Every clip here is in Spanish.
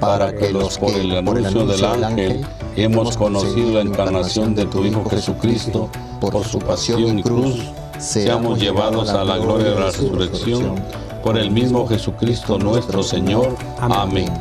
para que los por el anuncio del ángel hemos conocido la encarnación de tu Hijo Jesucristo, por su pasión y cruz, seamos llevados a la gloria de la resurrección, por el mismo Jesucristo nuestro Señor. Amén.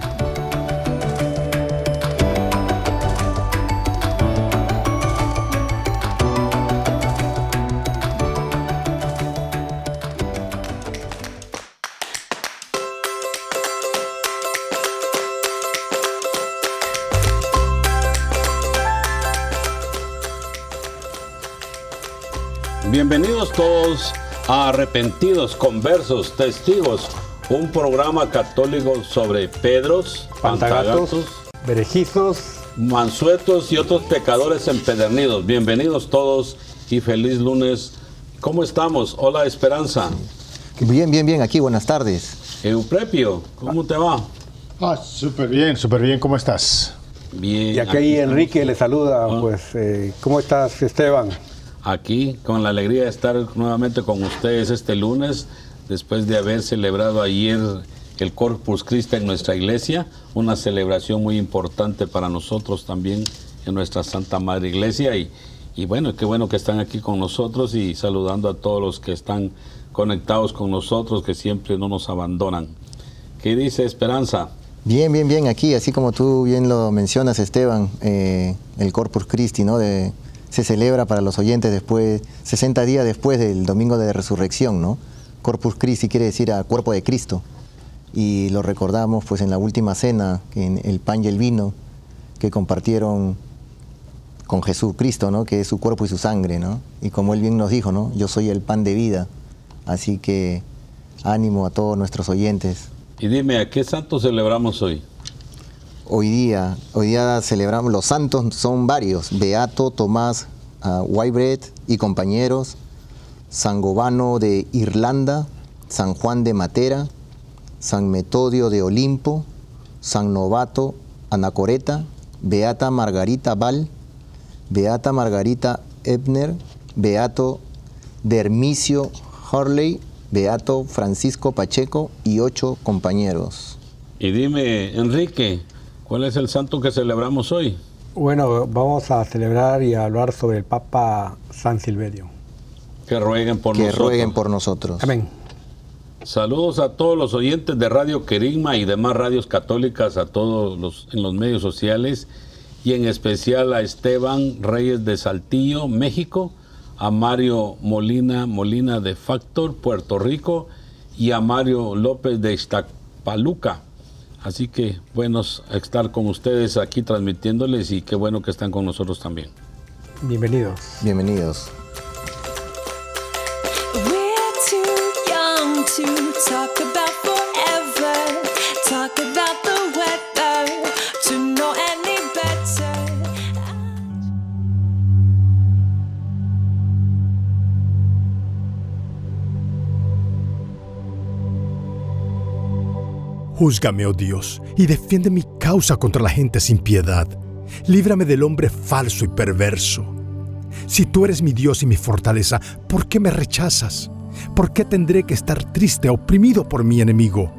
A Arrepentidos, Conversos, Testigos, un programa católico sobre Pedros, Pantagatos, Pantagatos, berejizos, mansuetos y otros pecadores empedernidos. Bienvenidos todos y feliz lunes. ¿Cómo estamos? Hola Esperanza. Bien, bien, bien, aquí, buenas tardes. Euprepio, ¿cómo te va? Ah, súper bien, súper bien, ¿cómo estás? Bien. y aquí Enrique le saluda, pues, eh, ¿cómo estás Esteban? Aquí con la alegría de estar nuevamente con ustedes este lunes, después de haber celebrado ayer el Corpus Christi en nuestra iglesia, una celebración muy importante para nosotros también en nuestra Santa Madre Iglesia. Y, y bueno, qué bueno que están aquí con nosotros y saludando a todos los que están conectados con nosotros, que siempre no nos abandonan. ¿Qué dice Esperanza? Bien, bien, bien, aquí, así como tú bien lo mencionas, Esteban, eh, el Corpus Christi, ¿no? De, se celebra para los oyentes después, 60 días después del domingo de resurrección, ¿no? Corpus Christi quiere decir a cuerpo de Cristo. Y lo recordamos pues en la última cena, en el pan y el vino que compartieron con Jesucristo, ¿no? Que es su cuerpo y su sangre, ¿no? Y como él bien nos dijo, ¿no? Yo soy el pan de vida. Así que ánimo a todos nuestros oyentes. Y dime, ¿a qué santo celebramos hoy? Hoy día, hoy día celebramos, los santos son varios, Beato, Tomás, uh, y compañeros, San Gobano de Irlanda, San Juan de Matera, San Metodio de Olimpo, San Novato, Anacoreta, Beata Margarita Val, Beata Margarita Ebner, Beato Dermicio Hurley, Beato Francisco Pacheco y ocho compañeros. Y dime, Enrique, ¿cuál es el santo que celebramos hoy? Bueno, vamos a celebrar y a hablar sobre el Papa San Silverio. Que rueguen por que nosotros. rueguen por nosotros. Amén. Saludos a todos los oyentes de Radio Querigma y demás radios católicas, a todos los en los medios sociales y en especial a Esteban Reyes de Saltillo, México, a Mario Molina Molina de Factor, Puerto Rico y a Mario López de Iztapaluca. Así que buenos estar con ustedes aquí transmitiéndoles y qué bueno que están con nosotros también. Bienvenidos. Bienvenidos. Júzgame, oh Dios, y defiende mi causa contra la gente sin piedad. Líbrame del hombre falso y perverso. Si tú eres mi Dios y mi fortaleza, ¿por qué me rechazas? ¿Por qué tendré que estar triste, oprimido por mi enemigo?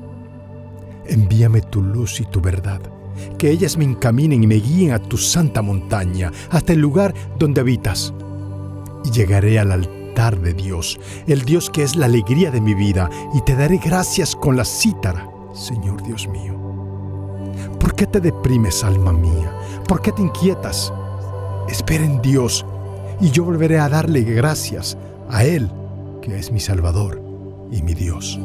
Envíame tu luz y tu verdad, que ellas me encaminen y me guíen a tu santa montaña, hasta el lugar donde habitas. Y llegaré al altar de Dios, el Dios que es la alegría de mi vida, y te daré gracias con la cítara, Señor Dios mío. ¿Por qué te deprimes, alma mía? ¿Por qué te inquietas? Espera en Dios, y yo volveré a darle gracias a Él, que es mi Salvador y mi Dios.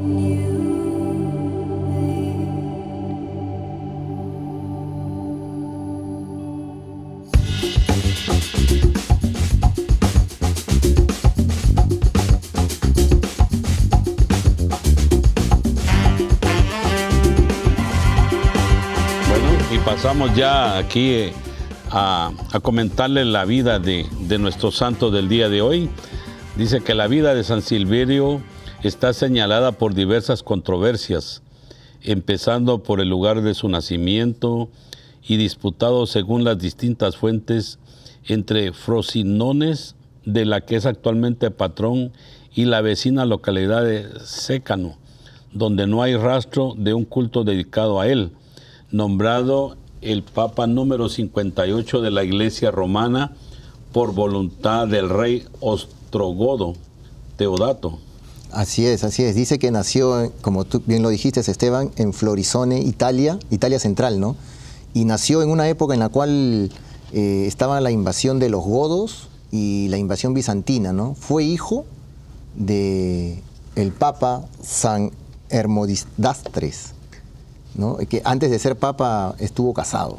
Ya aquí eh, a, a comentarle la vida de, de nuestro santo del día de hoy. Dice que la vida de San Silverio está señalada por diversas controversias, empezando por el lugar de su nacimiento y disputado según las distintas fuentes entre Frosinones, de la que es actualmente patrón, y la vecina localidad de Sécano, donde no hay rastro de un culto dedicado a él, nombrado el Papa número 58 de la Iglesia Romana por voluntad del rey Ostrogodo Teodato. Así es, así es. Dice que nació, como tú bien lo dijiste, Esteban, en Florisone, Italia, Italia Central, ¿no? Y nació en una época en la cual eh, estaba la invasión de los godos y la invasión bizantina, ¿no? Fue hijo de el Papa San Hermodisdastres, ¿no? Que antes de ser Papa estuvo casado.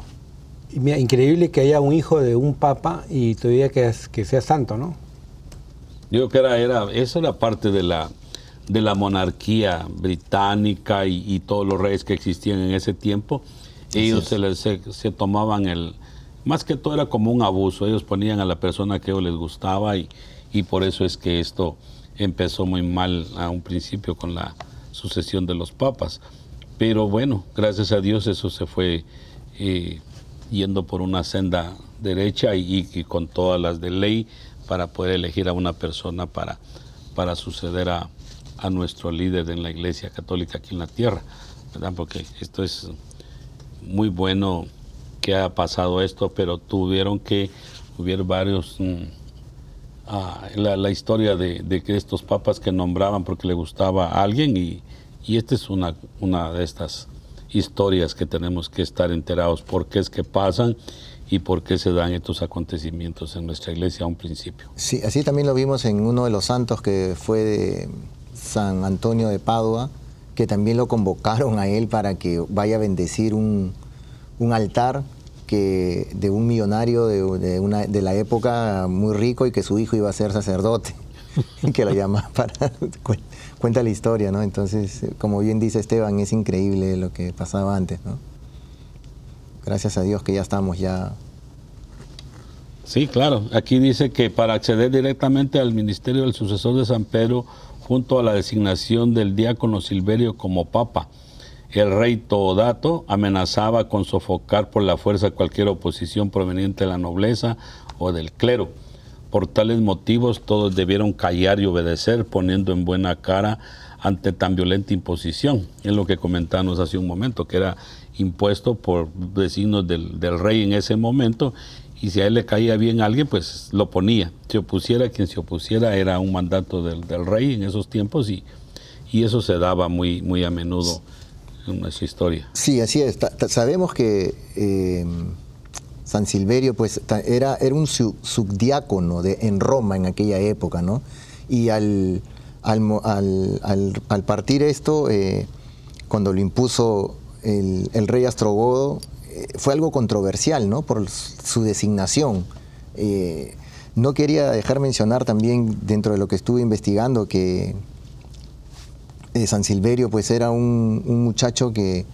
Y mira, increíble que haya un hijo de un papa y todavía que, es- que sea santo, ¿no? Yo creo que era, era, eso era parte de la, de la monarquía británica y, y todos los reyes que existían en ese tiempo. Ellos se, les- se, se tomaban el... Más que todo era como un abuso. Ellos ponían a la persona que a ellos les gustaba y, y por eso es que esto empezó muy mal a un principio con la sucesión de los papas. Pero bueno, gracias a Dios eso se fue eh, yendo por una senda derecha y, y con todas las de ley para poder elegir a una persona para, para suceder a, a nuestro líder en la Iglesia Católica aquí en la tierra, ¿verdad? Porque esto es muy bueno que ha pasado esto, pero tuvieron que, hubiera varios, mm, ah, la, la historia de, de que estos papas que nombraban porque le gustaba a alguien y, y esta es una, una de estas historias que tenemos que estar enterados por qué es que pasan y por qué se dan estos acontecimientos en nuestra iglesia a un principio. Sí, así también lo vimos en uno de los santos que fue de San Antonio de Padua, que también lo convocaron a él para que vaya a bendecir un, un altar que de un millonario de, de una, de la época muy rico y que su hijo iba a ser sacerdote y que lo llama para cuenta la historia, ¿no? Entonces, como bien dice Esteban, es increíble lo que pasaba antes, ¿no? Gracias a Dios que ya estamos ya Sí, claro. Aquí dice que para acceder directamente al ministerio del sucesor de San Pedro, junto a la designación del diácono Silverio como papa, el rey Teodato amenazaba con sofocar por la fuerza cualquier oposición proveniente de la nobleza o del clero. Por tales motivos todos debieron callar y obedecer, poniendo en buena cara ante tan violenta imposición. Es lo que comentábamos hace un momento, que era impuesto por designios del, del rey en ese momento, y si a él le caía bien a alguien, pues lo ponía. Se opusiera quien se opusiera, era un mandato del, del rey en esos tiempos, y, y eso se daba muy, muy a menudo en nuestra historia. Sí, así es. Sabemos que eh, San Silverio pues, era, era un su- subdiácono de, en Roma en aquella época, ¿no? Y al, al, al- al- partir esto, eh, cuando lo impuso el, el rey Astrogodo, eh, fue algo controversial, ¿no? Por su designación. Eh, no quería dejar mencionar también, dentro de lo que estuve investigando, que San Silverio pues era un, un muchacho que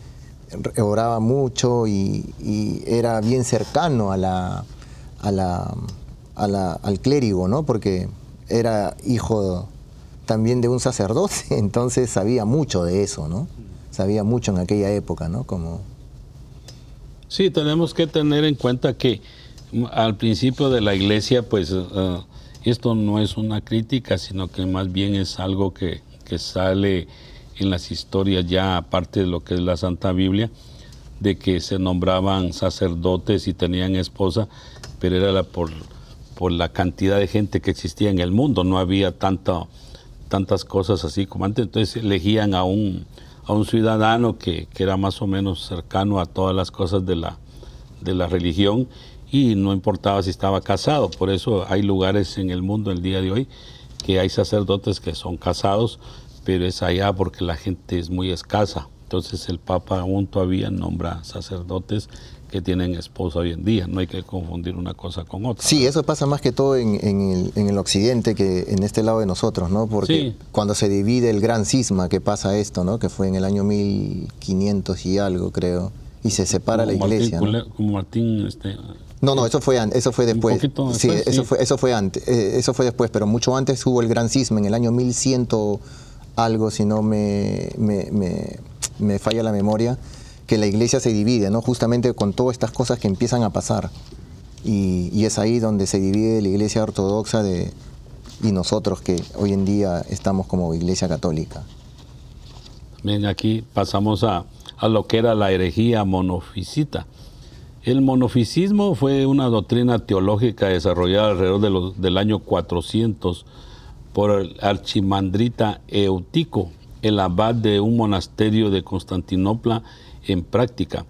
oraba mucho y, era bien cercano a la, a la- a la- al clérigo, ¿no? Porque era hijo también de un sacerdote, entonces sabía mucho de eso, ¿no? sabía mucho en aquella época, ¿no? Como Sí, tenemos que tener en cuenta que mm, al principio de la iglesia, pues eh, esto no es una crítica, sino que más bien es algo que sale en las historias ya, aparte de lo que es la Santa Biblia, de que se nombraban sacerdotes y tenían esposa, pero era la- por, por la cantidad de gente que existía en el mundo, no había tanta, tantas cosas así como antes, entonces elegían a un, a un ciudadano que, que era más o menos cercano a todas las cosas de la, de la religión y no importaba si estaba casado, por eso hay lugares en el mundo el día de hoy que hay sacerdotes que son casados, pero es allá porque la gente es muy escasa. Entonces el Papa aún todavía nombra sacerdotes que tienen esposa hoy en día. No hay que confundir una cosa con otra. Sí, eso pasa más que todo en, en el, en el occidente que en este lado de nosotros, ¿no? Porque Sí. cuando se divide el gran cisma que pasa esto, ¿no? Que fue en el año 1500 y algo, creo, y se separa la Martín iglesia. ¿no? Como Martín, este, No, no, eso fue, eso fue después. sí, después, eso sí. fue, eso fue antes, eh, eso fue después, pero mucho antes hubo el gran cisma en el año 1100 algo, si no me, me, me- falla la memoria, que la iglesia se divide, ¿no? Justamente con todas estas cosas que empiezan a pasar. Y, y es ahí donde se divide la iglesia ortodoxa de, y nosotros que hoy en día estamos como iglesia católica. Bien, aquí pasamos a, a lo que era la herejía monofisita. El monofisismo fue una doctrina teológica desarrollada alrededor de los- del año 400 por el archimandrita Eutico, el abad de un monasterio de Constantinopla en práctica.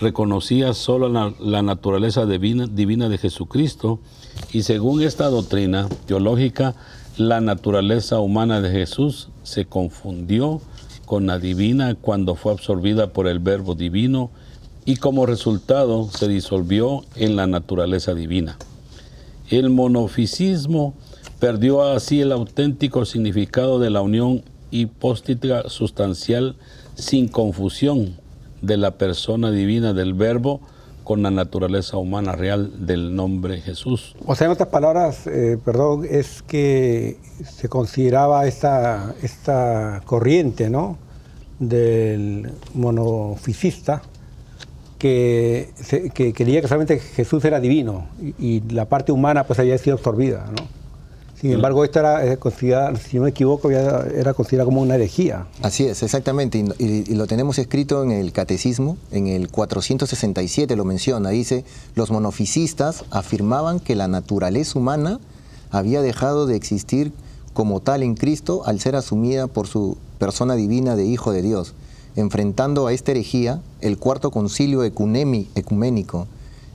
Reconocía solo la, naturaleza divina, divina de Jesucristo y según esta doctrina teológica, la naturaleza humana de Jesús se confundió con la divina cuando fue absorbida por el verbo divino y como resultado se disolvió en la naturaleza divina. El monofisismo perdió así el auténtico significado de la unión hipóstica sustancial sin confusión de la persona divina del verbo con la naturaleza humana real del nombre Jesús. O sea, en otras palabras, eh, perdón, es que se consideraba esta, esta corriente, ¿no? Del monofisista que, se- que creía que solamente Jesús era divino y, y la parte humana pues había sido absorbida, ¿no? Sin embargo, esto era eh, considerada, si no me equivoco, era considerada como una herejía. Así es, exactamente, y, lo tenemos escrito en el Catecismo, en el 467 lo menciona, dice, los monofisistas afirmaban que la naturaleza humana había dejado de existir como tal en Cristo al ser asumida por su persona divina de Hijo de Dios, enfrentando a esta herejía el cuarto concilio ecuménico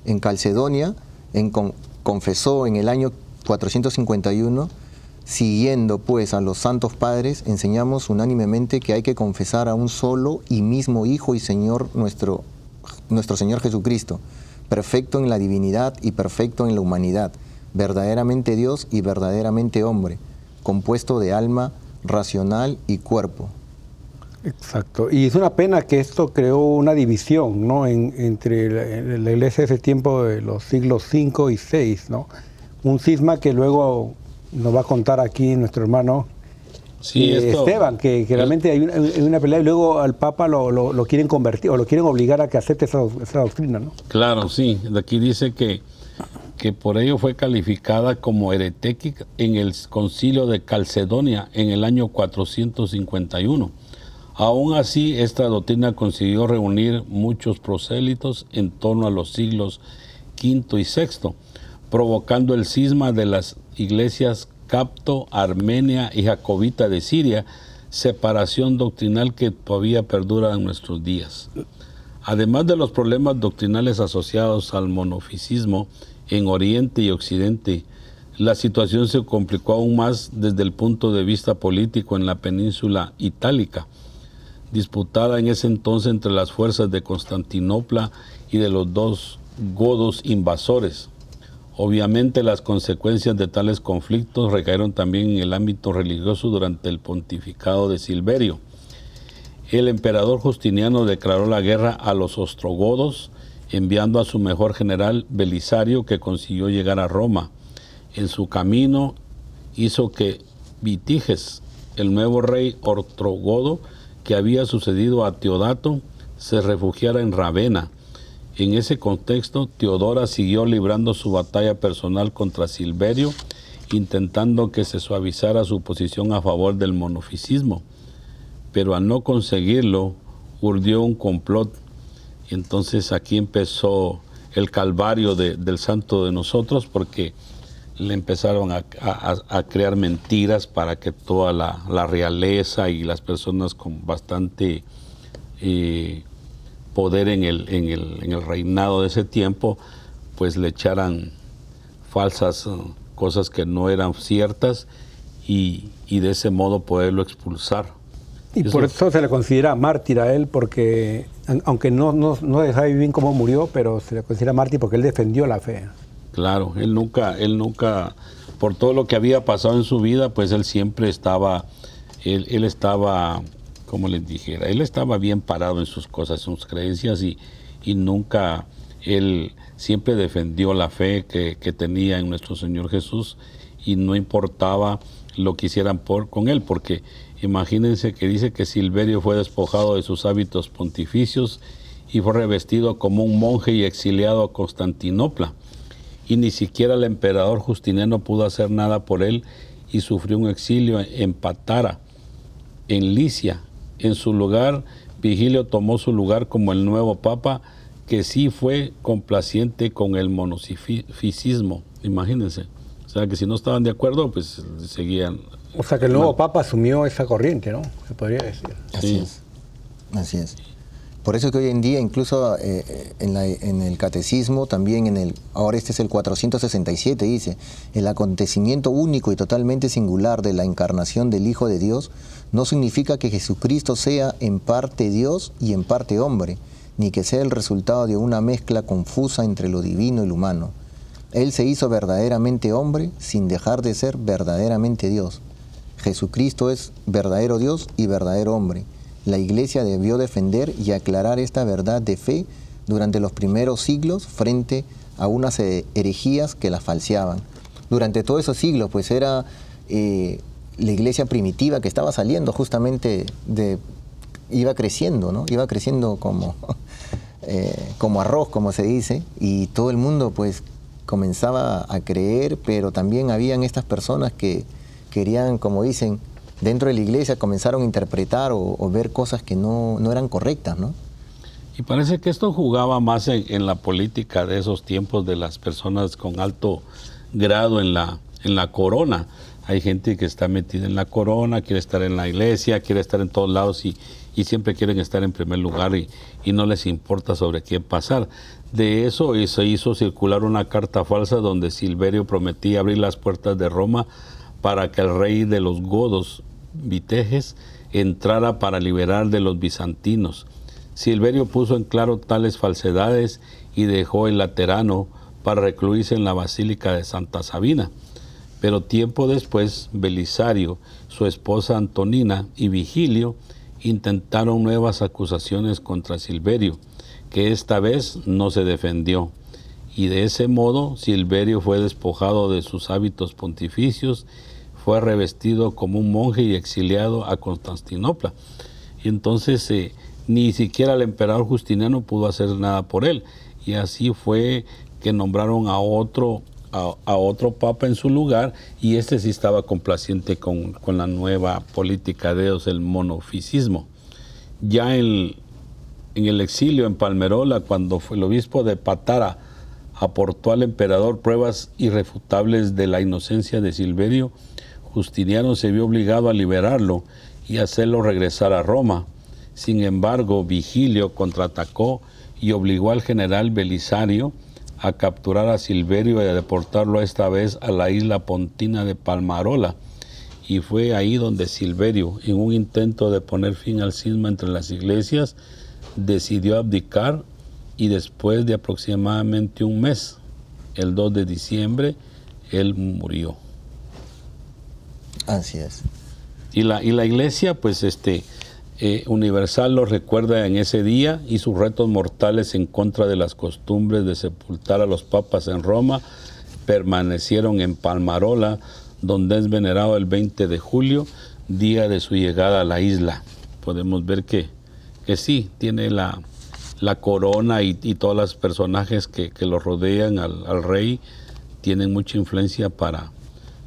en Calcedonia, en con- confesó en el año 451 Siguiendo pues a los santos padres, enseñamos unánimemente que hay que confesar a un solo y mismo Hijo y Señor nuestro, nuestro Señor Jesucristo, perfecto en la divinidad y perfecto en la humanidad, verdaderamente Dios y verdaderamente hombre, compuesto de alma, racional y cuerpo. Exacto. Y es una pena que esto creó una división ¿no? En- entre la, iglesia de ese tiempo de los siglos V y VI, ¿no? Un cisma que luego nos va a contar aquí nuestro hermano Sí, eh, esto- Esteban, que, que realmente hay una, hay una pelea y luego al Papa lo, lo- lo quieren convertir o lo quieren obligar a que acepte esa, esa doctrina, ¿no? Claro, sí. Aquí dice que, que por ello fue calificada como heretética en el concilio de Calcedonia en el año 451. Aún así, esta doctrina consiguió reunir muchos prosélitos en torno a los siglos V y VI, provocando el cisma de las iglesias capto, armenia y jacobita de Siria, separación doctrinal que todavía perdura en nuestros días. Además de los problemas doctrinales asociados al monofisismo en Oriente y Occidente, la situación se complicó aún más desde el punto de vista político en la península itálica, disputada en ese entonces entre las fuerzas de Constantinopla y de los dos godos invasores. Obviamente las consecuencias de tales conflictos recayeron también en el ámbito religioso durante el pontificado de Silverio. El emperador Justiniano declaró la guerra a los ostrogodos, enviando a su mejor general Belisario, que consiguió llegar a Roma. En su camino hizo que Vitiges, el nuevo rey ostrogodo, que había sucedido a Teodato se refugiara en Ravenna. En ese contexto, Teodora siguió librando su batalla personal contra Silverio, intentando que se suavizara su posición a favor del monofisismo. Pero al no conseguirlo, urdió un complot. Entonces aquí empezó el calvario de- del santo de nosotros porque le empezaron a, crear mentiras para que toda la, la realeza y las personas con bastante eh, poder en el, en, el, en el reinado de ese tiempo, pues le echaran falsas eh, cosas que no eran ciertas y, y de ese modo poderlo expulsar. Y Eso- por eso se le considera mártir a él, porque aunque no, no, no deja bien cómo murió, pero se le considera mártir porque él defendió la fe. Claro, él nunca, él nunca, por todo lo que había pasado en su vida, pues él siempre estaba, él, él estaba, como les dijera, él estaba bien parado en sus cosas, en sus creencias y, y nunca, él siempre defendió la fe que, que tenía en nuestro Señor Jesús y no importaba lo que hicieran por, con él, porque imagínense que dice que Silverio fue despojado de sus hábitos pontificios y fue revestido como un monje y exiliado a Constantinopla y ni siquiera el emperador Justiniano pudo hacer nada por él y sufrió un exilio en Patara, en Licia. En su lugar, Vigilio tomó su lugar como el nuevo papa, que sí fue complaciente con el monofisismo, imagínense. O sea, que si no estaban de acuerdo, pues seguían. O sea que el nuevo papa asumió esa corriente, ¿no? Se podría decir. Así Sí. es. Así es. Por eso que hoy en día, incluso eh, eh, en, la- en el catecismo, también en el, ahora este es el 467, dice, el acontecimiento único y totalmente singular de la encarnación del Hijo de Dios no significa que Jesucristo sea en parte Dios y en parte hombre, ni que sea el resultado de una mezcla confusa entre lo divino y lo humano. Él se hizo verdaderamente hombre sin dejar de ser verdaderamente Dios. Jesucristo es verdadero Dios y verdadero hombre. La Iglesia debió defender y aclarar esta verdad de fe durante los primeros siglos frente a unas herejías que la falseaban. Durante todos esos siglos, pues era eh, la Iglesia primitiva que estaba saliendo justamente de... iba creciendo, ¿no? Iba creciendo como, eh, como arroz, como se dice, y todo el mundo pues comenzaba a creer, pero también habían estas personas que querían, como dicen, dentro de la iglesia comenzaron a interpretar o, ver cosas que no, no eran correctas, ¿no? Y parece que esto jugaba más en, en la política de esos tiempos de las personas con alto grado en la, en la corona. Hay gente que está metida en la corona, quiere estar en la iglesia, quiere estar en todos lados y, y siempre quieren estar en primer lugar y, no les importa sobre quién pasar. De eso se hizo circular una carta falsa donde Silverio prometía abrir las puertas de Roma para que el rey de los godos, Viteges, entrara para liberar de los bizantinos. Silverio puso en claro tales falsedades y dejó el laterano para recluirse en la Basílica de Santa Sabina. Pero tiempo después, Belisario, su esposa Antonina y Vigilio intentaron nuevas acusaciones contra Silverio, que esta vez no se defendió. Y de ese modo Silverio fue despojado de sus hábitos pontificios, fue revestido como un monje y exiliado a Constantinopla. Y entonces eh, ni siquiera el emperador Justiniano pudo hacer nada por él. Y así fue que nombraron a otro, a, otro papa en su lugar y este sí estaba complaciente con, con la nueva política de Dios, el monofisismo. Ya en, en el exilio en Palmerola, cuando fue el obispo de Patara aportó al emperador pruebas irrefutables de la inocencia de Silverio, Justiniano se vio obligado a liberarlo y hacerlo regresar a Roma. Sin embargo, Vigilio contraatacó y obligó al general Belisario a capturar a Silverio y a deportarlo esta vez a la isla pontina de Palmarola. Y fue ahí donde Silverio, en un intento de poner fin al cisma entre las iglesias, decidió abdicar y después de aproximadamente un mes, el 2 de diciembre, él murió. Así es. Y la, y la iglesia, pues este, eh, universal lo recuerda en ese día y sus retos mortales en contra de las costumbres de sepultar a los papas en Roma permanecieron en Palmarola, donde es venerado el 20 de julio, día de su llegada a la isla. podemos ver que, que sí, tiene la, la corona y, y todos los personajes que, que lo rodean al, al rey tienen mucha influencia para...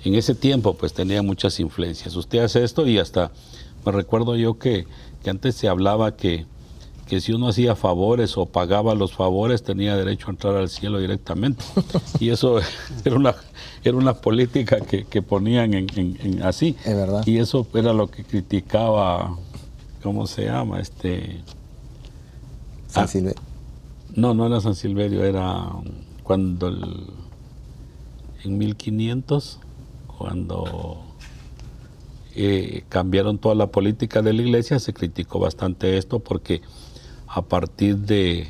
En ese tiempo pues tenía muchas influencias. Usted hace esto y hasta me recuerdo yo que, que antes se hablaba que, que si uno hacía favores o pagaba los favores tenía derecho a entrar al cielo directamente. Y eso era una, era una política que, que ponían en, en- en así. Es verdad. Y eso era lo que criticaba, ¿cómo se llama? Este, San Ah. Silve- no, no era San Silverio, era cuando el- en 1500, cuando eh, cambiaron toda la política de la iglesia, se criticó bastante esto porque a partir de,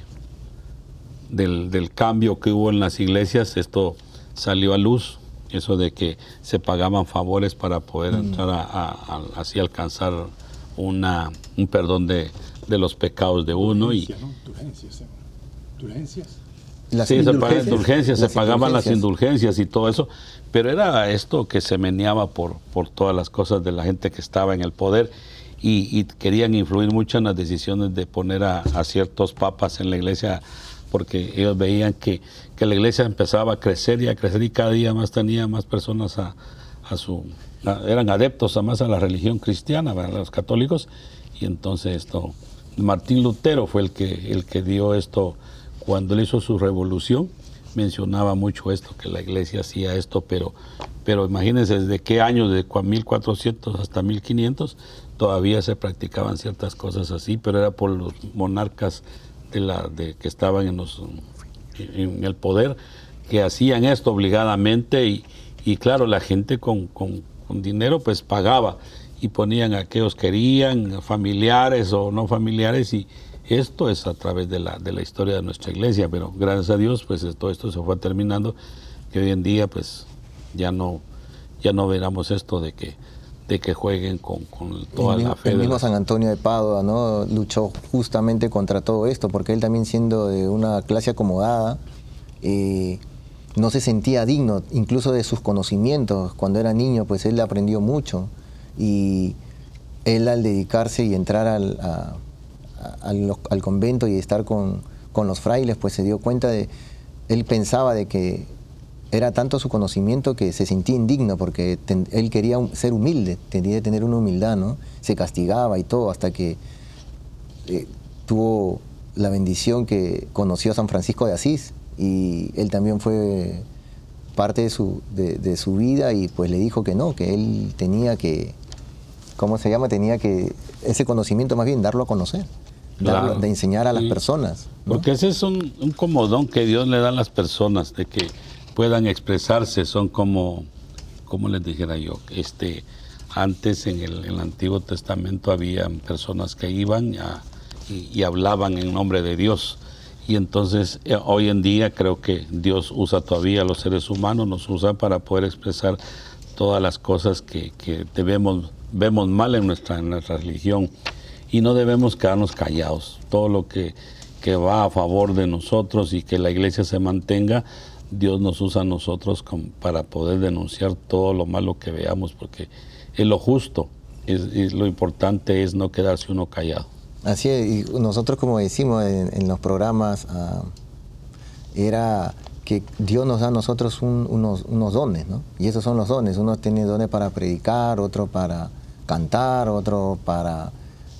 del, del cambio que hubo en las iglesias, esto salió a luz, eso de que se pagaban favores para poder entrar a, a- a- así alcanzar una, un perdón de, de los pecados de uno y, ¿no? Indulgencias, ¿eh? Indulgencias. Las Sí, se pagaban indulgencias. indulgencias, se Las pagaban las indulgencias. indulgencias y todo eso, pero era esto que se meneaba por, por todas las cosas de la gente que estaba en el poder y, y querían influir mucho en las decisiones de poner a, a ciertos papas en la iglesia porque ellos veían que, que la iglesia empezaba a crecer y a crecer y cada día más tenía más personas a, a su... a- eran adeptos a más a la religión cristiana, ¿verdad? los católicos, y entonces esto... Martín Lutero fue el que, el que dio esto cuando él hizo su revolución, mencionaba mucho esto, que la iglesia hacía esto, pero, pero imagínense desde qué año, de cua- 1400 hasta 1500, todavía se practicaban ciertas cosas así, pero era por los monarcas de la, de, que estaban en, los, en el poder, que hacían esto obligadamente y, y claro, la gente con, con- dinero pues pagaba y ponían a querían, familiares o no familiares y esto es a través de la, de la historia de nuestra iglesia, pero gracias a Dios pues todo esto se fue terminando, que hoy en día pues ya no, ya no veramos esto de que, de que jueguen con, con toda el, la fe. el mismo San Antonio de Padua ¿no? luchó justamente contra todo esto, porque él también siendo de una clase acomodada, eh, no se sentía digno, incluso de sus conocimientos. Cuando era niño, pues él aprendió mucho. Y él al dedicarse y entrar al, a- al, convento y estar con, con los frailes, pues se dio cuenta de, él pensaba de que era tanto su conocimiento que se sentía indigno porque él quería ser humilde, tenía que tener una humildad, ¿no? Se castigaba y todo hasta que eh, tuvo la bendición que conoció a San Francisco de Asís y él también fue parte de su, de, su vida y pues le dijo que no, que él tenía que, ¿cómo se llama? Tenía que, ese conocimiento más bien darlo a conocer, Claro. de enseñar a las Sí. personas. ¿no? Porque ese es un, un comodón que Dios le da a las personas, de que puedan expresarse, son como, como les dijera yo, este, antes en el, en el Antiguo Testamento había personas que iban a- y, y hablaban en nombre de Dios. Y entonces eh, hoy en día creo que Dios usa todavía a los seres humanos, nos usa para poder expresar todas las cosas que, que debemos, vemos mal en nuestra, en nuestra religión y no debemos quedarnos callados. Todo lo que, que va a favor de nosotros y que la iglesia se mantenga, Dios nos usa a nosotros para poder denunciar todo lo malo que veamos, porque es lo justo, es, lo importante es no quedarse uno callado. Así es, y nosotros como decimos en, los programas, ah, era que Dios nos da a nosotros un- unos, unos dones, ¿no? Y esos son los dones. Uno tiene dones para predicar, otro para cantar, otro para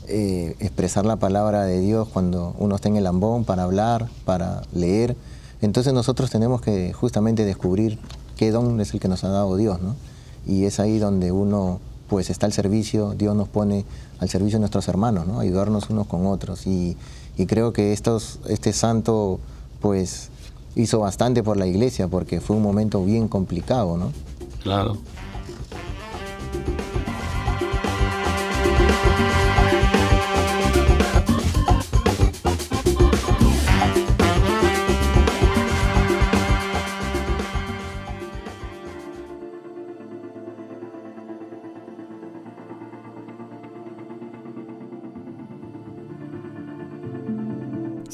eh, expresar la palabra de Dios cuando uno está en el ambón, para hablar, para leer. Entonces nosotros tenemos que justamente descubrir qué don es el que nos ha dado Dios, ¿no? Y es ahí donde uno pues está al servicio, Dios nos pone al servicio de nuestros hermanos, ¿no? Ayudarnos unos con otros. Y, y creo que estos, este santo pues hizo bastante por la iglesia porque fue un momento bien complicado, ¿no? Claro.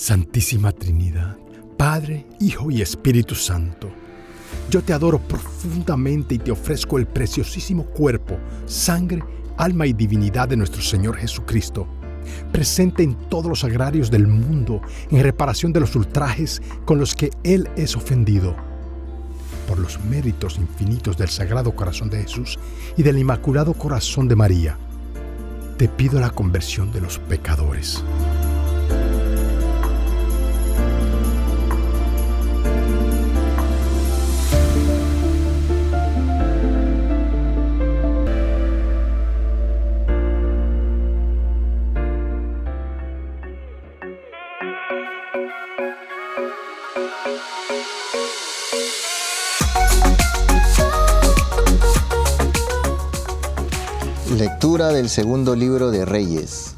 Santísima Trinidad, Padre, Hijo y Espíritu Santo, yo te adoro profundamente y te ofrezco el preciosísimo cuerpo, sangre, alma y divinidad de nuestro Señor Jesucristo, presente en todos los agrarios del mundo en reparación de los ultrajes con los que Él es ofendido. Por los méritos infinitos del Sagrado Corazón de Jesús y del Inmaculado Corazón de María, te pido la conversión de los pecadores. Lectura del segundo libro de Reyes.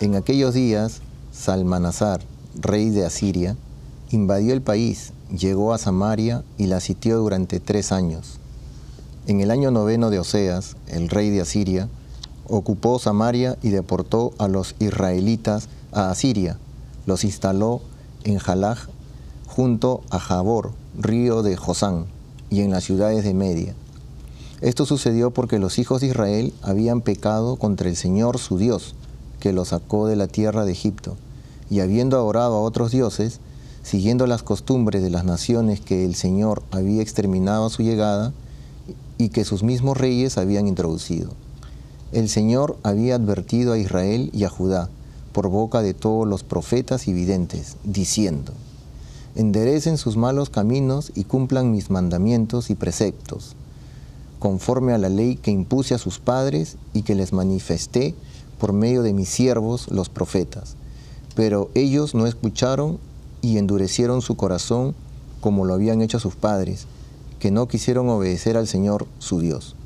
En aquellos días, Salmanasar, rey de Asiria, invadió el país, llegó a Samaria y la sitió durante tres años. En el año noveno de Oseas, el rey de Asiria, ocupó Samaria y deportó a los israelitas a Asiria. Los instaló en Jalaj, junto a Jabor, río de Josán, y en las ciudades de Media. Esto sucedió porque los hijos de Israel habían pecado contra el Señor su Dios, que los sacó de la tierra de Egipto, y habiendo adorado a otros dioses, siguiendo las costumbres de las naciones que el Señor había exterminado a su llegada y que sus mismos reyes habían introducido. El Señor había advertido a Israel y a Judá por boca de todos los profetas y videntes, diciendo, enderecen sus malos caminos y cumplan mis mandamientos y preceptos conforme a la ley que impuse a sus padres y que les manifesté por medio de mis siervos los profetas. Pero ellos no escucharon y endurecieron su corazón como lo habían hecho sus padres, que no quisieron obedecer al Señor su Dios.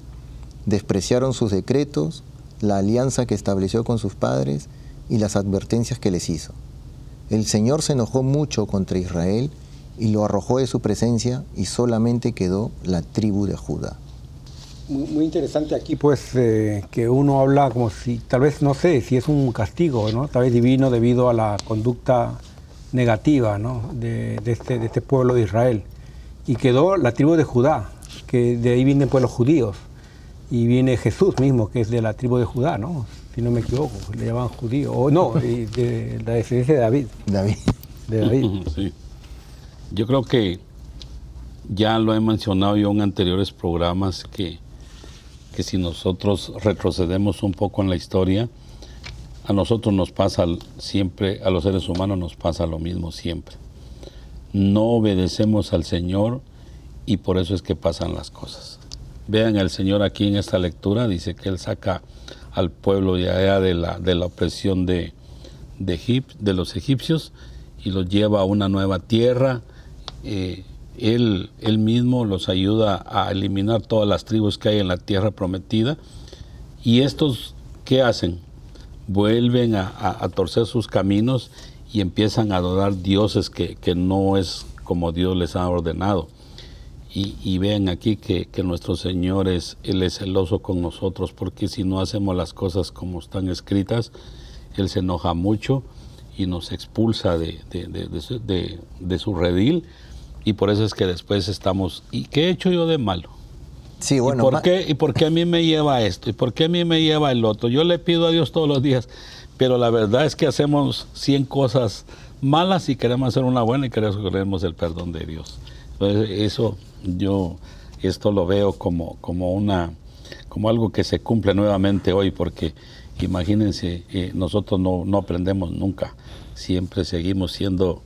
Despreciaron sus decretos, la alianza que estableció con sus padres y las advertencias que les hizo. El Señor se enojó mucho contra Israel y lo arrojó de su presencia y solamente quedó la tribu de Judá. Muy, muy interesante aquí, pues, eh, que uno habla como si, tal vez, no sé, si es un castigo, ¿no? Tal vez divino debido a la conducta negativa, ¿no? De, de este, de este pueblo de Israel. Y quedó la tribu de Judá, que de ahí vienen pues los judíos. Y viene Jesús mismo, que es de la tribu de Judá, ¿no? Si no me equivoco, le llaman judío. O no, de, de la descendencia de David. David. De David. Sí. Yo creo que ya lo he mencionado yo en anteriores programas que, que si nosotros retrocedemos un poco en la historia, a nosotros nos pasa siempre, a los seres humanos nos pasa lo mismo siempre. No obedecemos al Señor y por eso es que pasan las cosas. Vean el Señor aquí en esta lectura, dice que Él saca al pueblo de allá de la, de la opresión de, de, de los egipcios y los lleva a una nueva tierra. Eh, él, él mismo los ayuda a eliminar todas las tribus que hay en la tierra prometida. Y estos, ¿qué hacen? Vuelven a, torcer sus caminos y empiezan a adorar dioses que, que no es como Dios les ha ordenado. Y, y vean aquí que, que nuestro Señor es, Él es celoso con nosotros, porque si no hacemos las cosas como están escritas, Él se enoja mucho y nos expulsa de, de- de su redil. Y por eso es que después estamos, ¿y qué he hecho yo de malo? Sí, ¿Y, bueno, por ma- qué, ¿Y por qué a mí me lleva esto? ¿Y por qué a mí me lleva el otro? Yo le pido a Dios todos los días, pero la verdad es que hacemos 100 cosas malas y queremos hacer una buena y queremos, queremos el perdón de Dios. Entonces, eso yo, esto lo veo como, como, una, como algo que se cumple nuevamente hoy, porque imagínense, eh, nosotros no, no aprendemos nunca, siempre seguimos siendo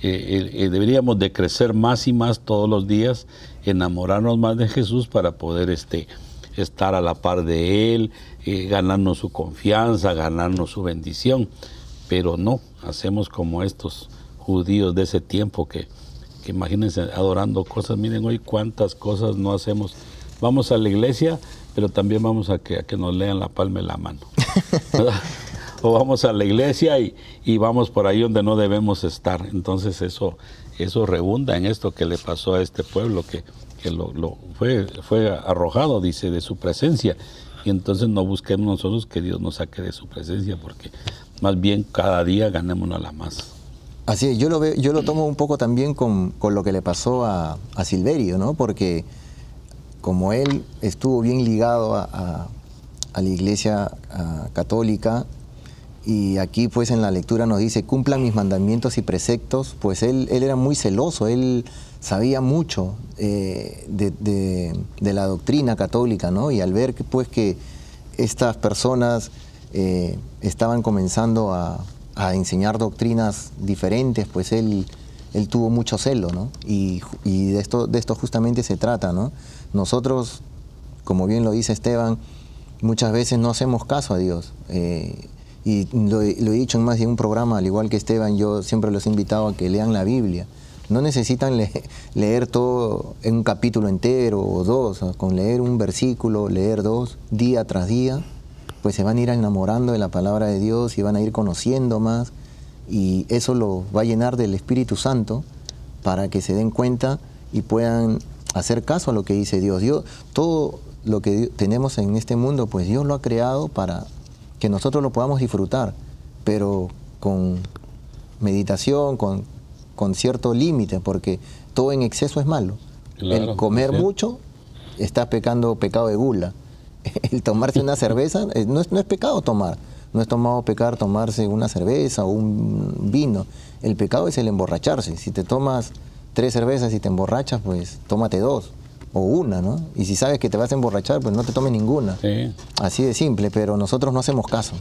eh, eh, eh, deberíamos de crecer más y más todos los días, enamorarnos más de Jesús para poder este, estar a la par de Él, ganarnos su confianza, ganarnos su bendición. Pero no, hacemos como estos judíos de ese tiempo que, que imagínense adorando cosas. Miren hoy cuántas cosas no hacemos. Vamos a la iglesia, pero también vamos a que, a que nos lean la palma de la mano. o vamos a la iglesia y, y vamos por ahí donde no debemos estar. Entonces eso, eso rebunda en esto que le pasó a este pueblo, que, que lo fue, fue arrojado, dice, de su presencia. Y entonces no busquemos nosotros que Dios nos saque de su presencia, porque más bien cada día ganémonos la más. Así es, yo lo veo, yo lo tomo un poco también con, con lo que le pasó a, a Silverio, ¿no? Porque como él estuvo bien ligado a, a- a la iglesia ah, católica Y aquí pues en la lectura nos dice, cumplan mis mandamientos y preceptos, pues él, él era muy celoso, él sabía mucho eh, de, de- la doctrina católica, ¿no? Y al ver pues que estas personas eh, estaban comenzando a, a enseñar doctrinas diferentes, pues él, él tuvo mucho celo, ¿no? Y, y de, esto, de esto justamente se trata, ¿no? Nosotros, como bien lo dice Esteban, muchas veces no hacemos caso a Dios. eh, y lo, he- dicho en más de un programa, al igual que Esteban, yo siempre los he invitado a que lean la Biblia. No necesitan le- leer todo en un capítulo entero o dos, con leer un versículo, leer dos, día tras día, pues se van a ir enamorando de la palabra de Dios y van a ir conociendo más y eso lo va a llenar del Espíritu Santo para que se den cuenta y puedan hacer caso a lo que dice Dios. Dios todo lo que tenemos en este mundo, pues Dios lo ha creado para que nosotros lo podamos disfrutar, pero con meditación, con, con cierto límite, porque todo en exceso es malo. Claro, El comer mucho, estás pecando pecado de gula. El tomarse una cerveza, eh, no es, no es pecado tomar. No es tomado pecar tomarse una cerveza o un vino. El pecado es el emborracharse. Si te tomas tres cervezas y te emborrachas, pues tómate dos o una, ¿no? Y si sabes que te vas a emborrachar, pues no te tomes ninguna. Sí. Así de simple, pero nosotros no hacemos caso.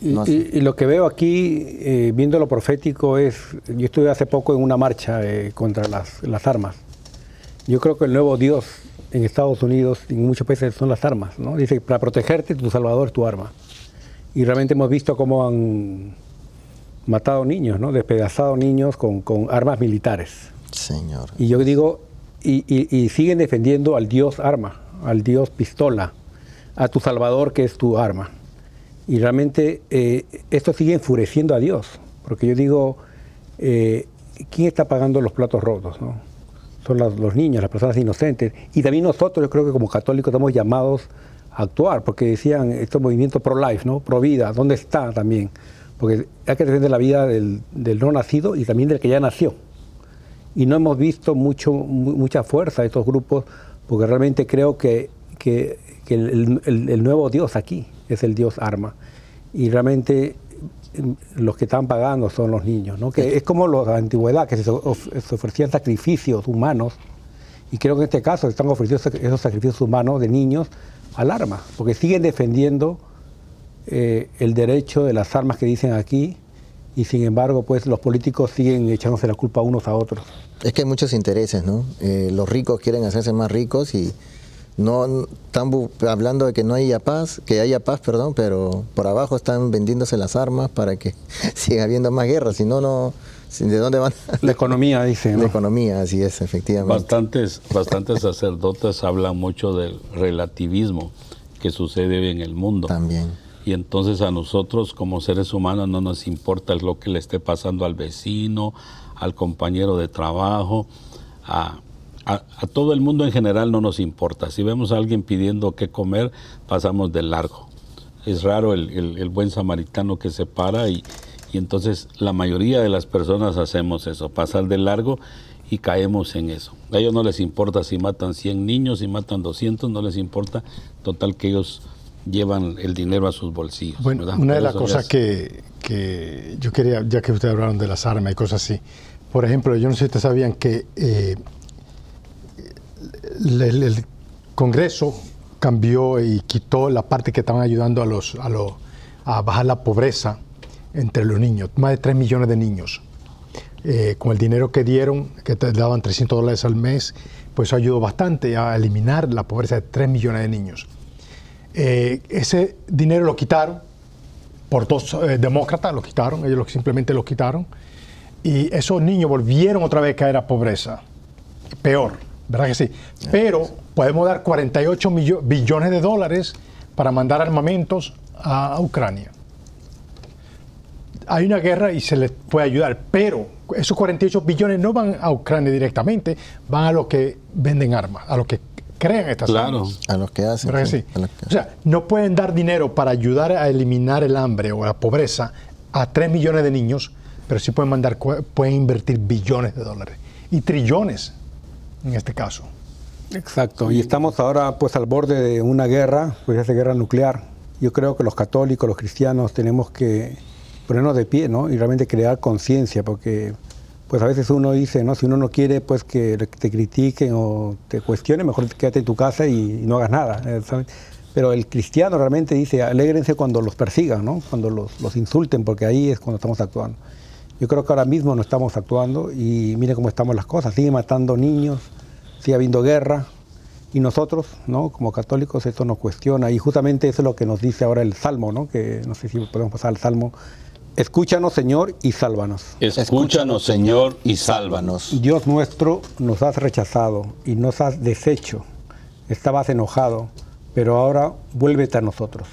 Y, No- y- y lo que veo aquí, eh, viendo lo profético, es, yo estuve hace poco en una marcha eh, contra las, las armas. Yo creo que el nuevo Dios en Estados Unidos y en muchos países son las armas, ¿no? Dice, para protegerte, tu Salvador es tu arma. Y realmente hemos visto cómo han matado niños, ¿no? Despedazado niños con, con armas militares. Señor. Y yo digo, y, y- siguen defendiendo al Dios arma, al Dios pistola, a tu Salvador que es tu arma. Y realmente eh, esto sigue enfureciendo a Dios, porque yo digo, eh, ¿quién está pagando los platos rotos? no? Son las- los niños, las personas inocentes. Y también nosotros, yo creo que como católicos estamos llamados a actuar, porque decían estos movimientos pro-life, ¿no? pro-vida, ¿dónde está también? Porque hay que defender la vida del, del no nacido y también del que ya nació y no hemos visto mucho, mu- mucha fuerza de estos grupos, porque realmente creo que, que- que el, el- el nuevo Dios aquí es el Dios arma. Y realmente mm, los que están pagando son los niños, ¿no? que es como la antigüedad, que se, of- se ofrecían sacrificios humanos, y creo que en este caso están ofreciendo esos sacrificios humanos de niños al arma, porque siguen defendiendo eh, el derecho de las armas que dicen aquí, y sin embargo, pues los políticos siguen echándose la culpa unos a otros. Es que hay muchos intereses, ¿no? Eh, los ricos quieren hacerse más ricos y no están bu- hablando de que no haya paz, que haya paz, perdón, pero por abajo están vendiéndose las armas para que siga habiendo más guerras. Si no, no, ¿de dónde van? La economía, dice, La ¿no? economía, así es, efectivamente. Bastantes, bastantes sacerdotes hablan mucho del relativismo que sucede hoy en el mundo. También. Y entonces a nosotros como seres humanos no nos importa lo que le esté pasando al vecino, al compañero de trabajo, a, todo el mundo en general no nos importa. Si vemos a alguien pidiendo qué comer, pasamos de largo. Es raro el buen samaritano que se para y, y entonces la mayoría de las personas hacemos eso, pasar de largo y caemos en eso. A ellos no les importa si matan 100 niños, si matan 200, no les importa, total que ellos llevan el dinero a sus bolsillos. Bueno, ¿verdad? una de las cosas es- que, que yo quería, ya que ustedes hablaron de las armas y cosas así, por ejemplo, yo no sé si ustedes sabían que eh, el, el- el Congreso cambió y quitó la parte que estaban ayudando a, los, a, los- a bajar la pobreza entre los niños, más de 3 millones de niños. Eh, con el dinero que dieron, que te daban 300 dólares al mes, pues eso ayudó bastante a eliminar la pobreza de 3 millones de niños. Eh, ese dinero lo quitaron por dos eh, demócratas, lo quitaron, ellos lo- simplemente lo quitaron. Y esos niños volvieron otra vez a caer a pobreza. Peor, ¿verdad que sí? Pero podemos dar 48 millo- billones de dólares para mandar armamentos a, a Ucrania. Hay una guerra y se les puede ayudar, pero esos 48 billones no van a Ucrania directamente, van a los que venden armas, a los que crean estas Claro. armas. A los que hacen. ¿Verdad que sí, sí? a los que- O sea, no pueden dar dinero para ayudar a eliminar el hambre o la pobreza a 3 millones de niños, pero sí pueden mandar, pueden invertir billones de dólares y trillones en este caso. Exacto, y estamos ahora pues al borde de una guerra, pues esa guerra nuclear. Yo creo que los católicos, los cristianos tenemos que ponernos de pie, ¿no? Y realmente crear conciencia, porque pues a veces uno dice, ¿no? Si uno no quiere pues que te critiquen o te cuestionen, mejor quédate en tu casa y, no hagas nada. eh, ¿sabes? Pero el cristiano realmente dice, alégrense cuando los persigan, ¿no? Cuando los, los insulten, porque ahí es cuando estamos actuando. Yo creo que ahora mismo no estamos actuando y mire cómo estamos las cosas. Sigue matando niños, sigue habiendo guerra y nosotros, ¿no? Como católicos, esto nos cuestiona y justamente eso es lo que nos dice ahora el Salmo, ¿no? Que no sé si podemos pasar al Salmo. Escúchanos, Señor, y sálvanos. Escúchanos, Señor, y sálvanos. Dios nuestro, nos has rechazado y nos has deshecho. Estabas enojado, pero ahora vuélvete a nosotros.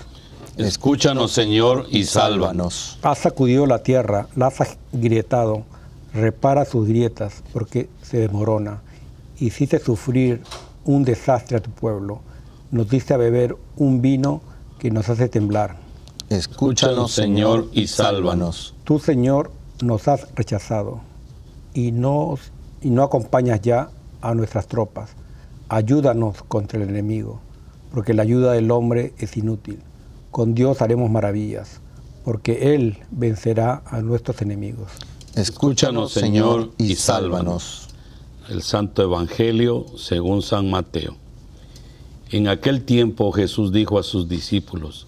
Escúchanos, Señor, y sálvanos. Has sacudido la tierra, la has agrietado, repara sus grietas, porque se desmorona. Hiciste sufrir un desastre a tu pueblo. Nos diste a beber un vino que nos hace temblar. Escúchanos, Señor, y sálvanos. Tú, Señor, nos has rechazado y, nos, y no acompañas ya a nuestras tropas. Ayúdanos contra el enemigo, porque la ayuda del hombre es inútil. Con Dios haremos maravillas, porque Él vencerá a nuestros enemigos. Escúchanos, Señor, y sálvanos. El Santo Evangelio según San Mateo. En aquel tiempo Jesús dijo a sus discípulos,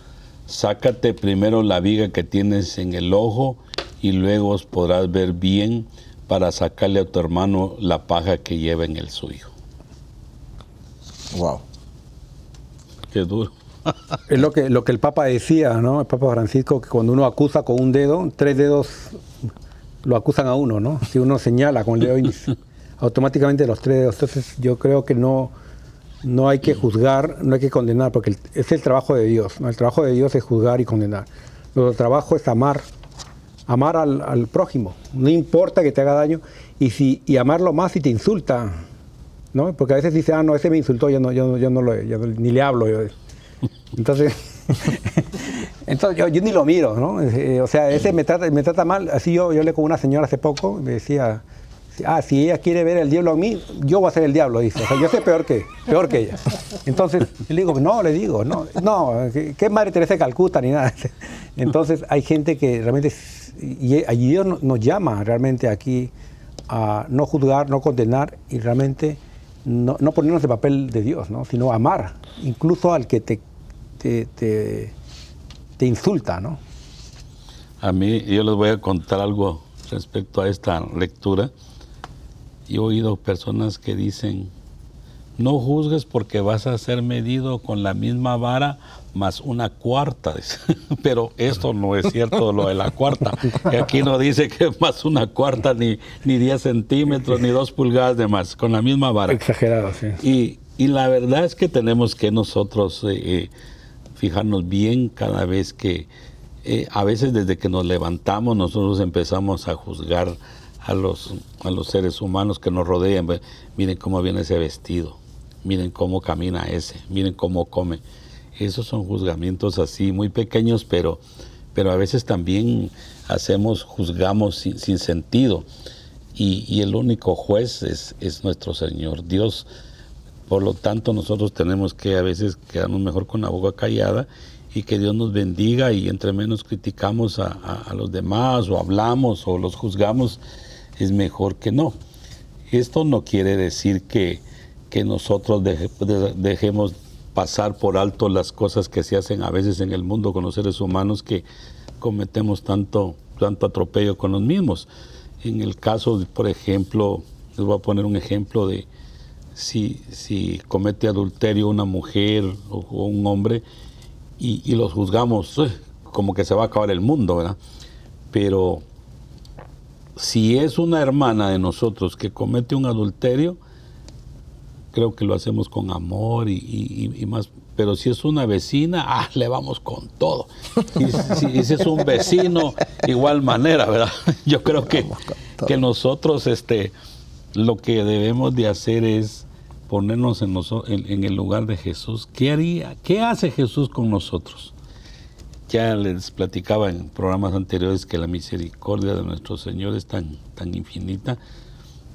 sácate primero la viga que tienes en el ojo y luego podrás ver bien para sacarle a tu hermano la paja que lleva en el suyo. Wow. Qué duro. Es lo que, lo que el Papa decía, ¿no? El Papa Francisco, que cuando uno acusa con un dedo, tres dedos lo acusan a uno, ¿no? Si uno señala con el dedo índice, automáticamente los tres dedos. Entonces yo creo que no, no hay que juzgar, no hay que condenar, porque es el trabajo de Dios, ¿no? El trabajo de Dios es juzgar y condenar. Nuestro trabajo es amar, amar al, prójimo, no importa que te haga daño, y, si, y amarlo más si te insulta, ¿no? Porque a veces dice, ah, no, ese me insultó, yo no, yo, yo no lo, yo ni le hablo. Yo. Entonces, entonces yo, yo ni lo miro, ¿no? Eh, o sea, ese me trata, me trata mal. Así yo, yo hablé con una señora hace poco, me decía, ah, si ella quiere ver el diablo en mí, yo voy a ser el diablo, dice. O sea, yo sé peor que, peor que ella. Entonces, le digo, no, le digo, no, no, que Madre Teresa de Calcuta ni nada. Entonces, hay gente que realmente, y allí Dios no- nos llama realmente aquí a no juzgar, no condenar y realmente no, no ponernos el papel de Dios, ¿no? sino amar, incluso al que te, te, te, te insulta. ¿no? A mí, yo les voy a contar algo respecto a esta lectura. He oído personas que dicen, no juzgues porque vas a ser medido con la misma vara más una cuarta. Pero esto no es cierto, lo de la cuarta. Aquí no dice que más una cuarta, ni, ni 10 centímetros, ni 2 pulgadas de más, con la misma vara. Exagerado, sí. Y, y la verdad es que tenemos que nosotros eh, eh, fijarnos bien cada vez que, eh, a veces desde que nos levantamos, nosotros empezamos a juzgar a los, a los seres humanos que nos rodean. Miren cómo viene ese vestido, miren cómo camina ese, miren cómo come. Esos son juzgamientos así, muy pequeños, pero, pero a veces también hacemos, juzgamos sin, sin sentido. Y, el único juez es, es nuestro Señor Dios. Por lo tanto, nosotros tenemos que a veces quedarnos mejor con la boca callada y que Dios nos bendiga y entre menos criticamos a- a los demás o hablamos o los juzgamos, es mejor que no. Esto no quiere decir que, que nosotros deje- de- dejemos pasar por alto las cosas que se hacen a veces en el mundo con los seres humanos que cometemos tanto, tanto atropello con los mismos. En el caso, por ejemplo, les voy a poner un ejemplo de si, si comete adulterio una mujer o, un hombre y, los juzgamos "Ugh", como que se va a acabar el mundo, ¿verdad? Pero si es una hermana de nosotros que comete un adulterio, creo que lo hacemos con amor y, y- y más. Pero si es una vecina, ah, le vamos con todo. Y si, y si es un vecino, igual manera, ¿verdad? Yo creo que, que nosotros este, lo que debemos de hacer es ponernos en, noso- en- en el lugar de Jesús. ¿Qué haría? ¿Qué hace Jesús con nosotros? Ya les platicaba en programas anteriores que la misericordia de nuestro Señor es tan, tan infinita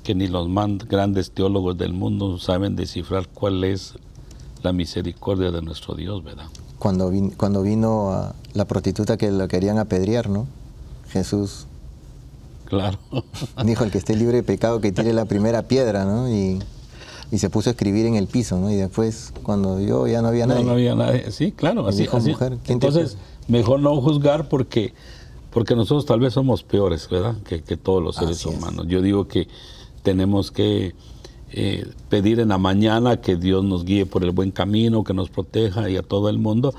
que ni los más grandes teólogos del mundo saben descifrar cuál es la misericordia de nuestro Dios, ¿verdad? Cuando, vin- cuando vino a la prostituta que lo querían apedrear, ¿no? Jesús Claro. dijo, el que esté libre de pecado que tire la primera piedra, ¿no? Y, y se puso a escribir en el piso, ¿no? Y después, cuando vio, ya no había nadie. no había nadie. Sí, claro, así. dijo, así. "Mujer, ¿quién te Entonces, mejor no juzgar porque, porque nosotros tal vez somos peores, ¿verdad? Que, que todos los seres Así es. humanos. Yo digo que tenemos que eh, pedir en la mañana que Dios nos guíe por el buen camino, que nos proteja y a todo el mundo,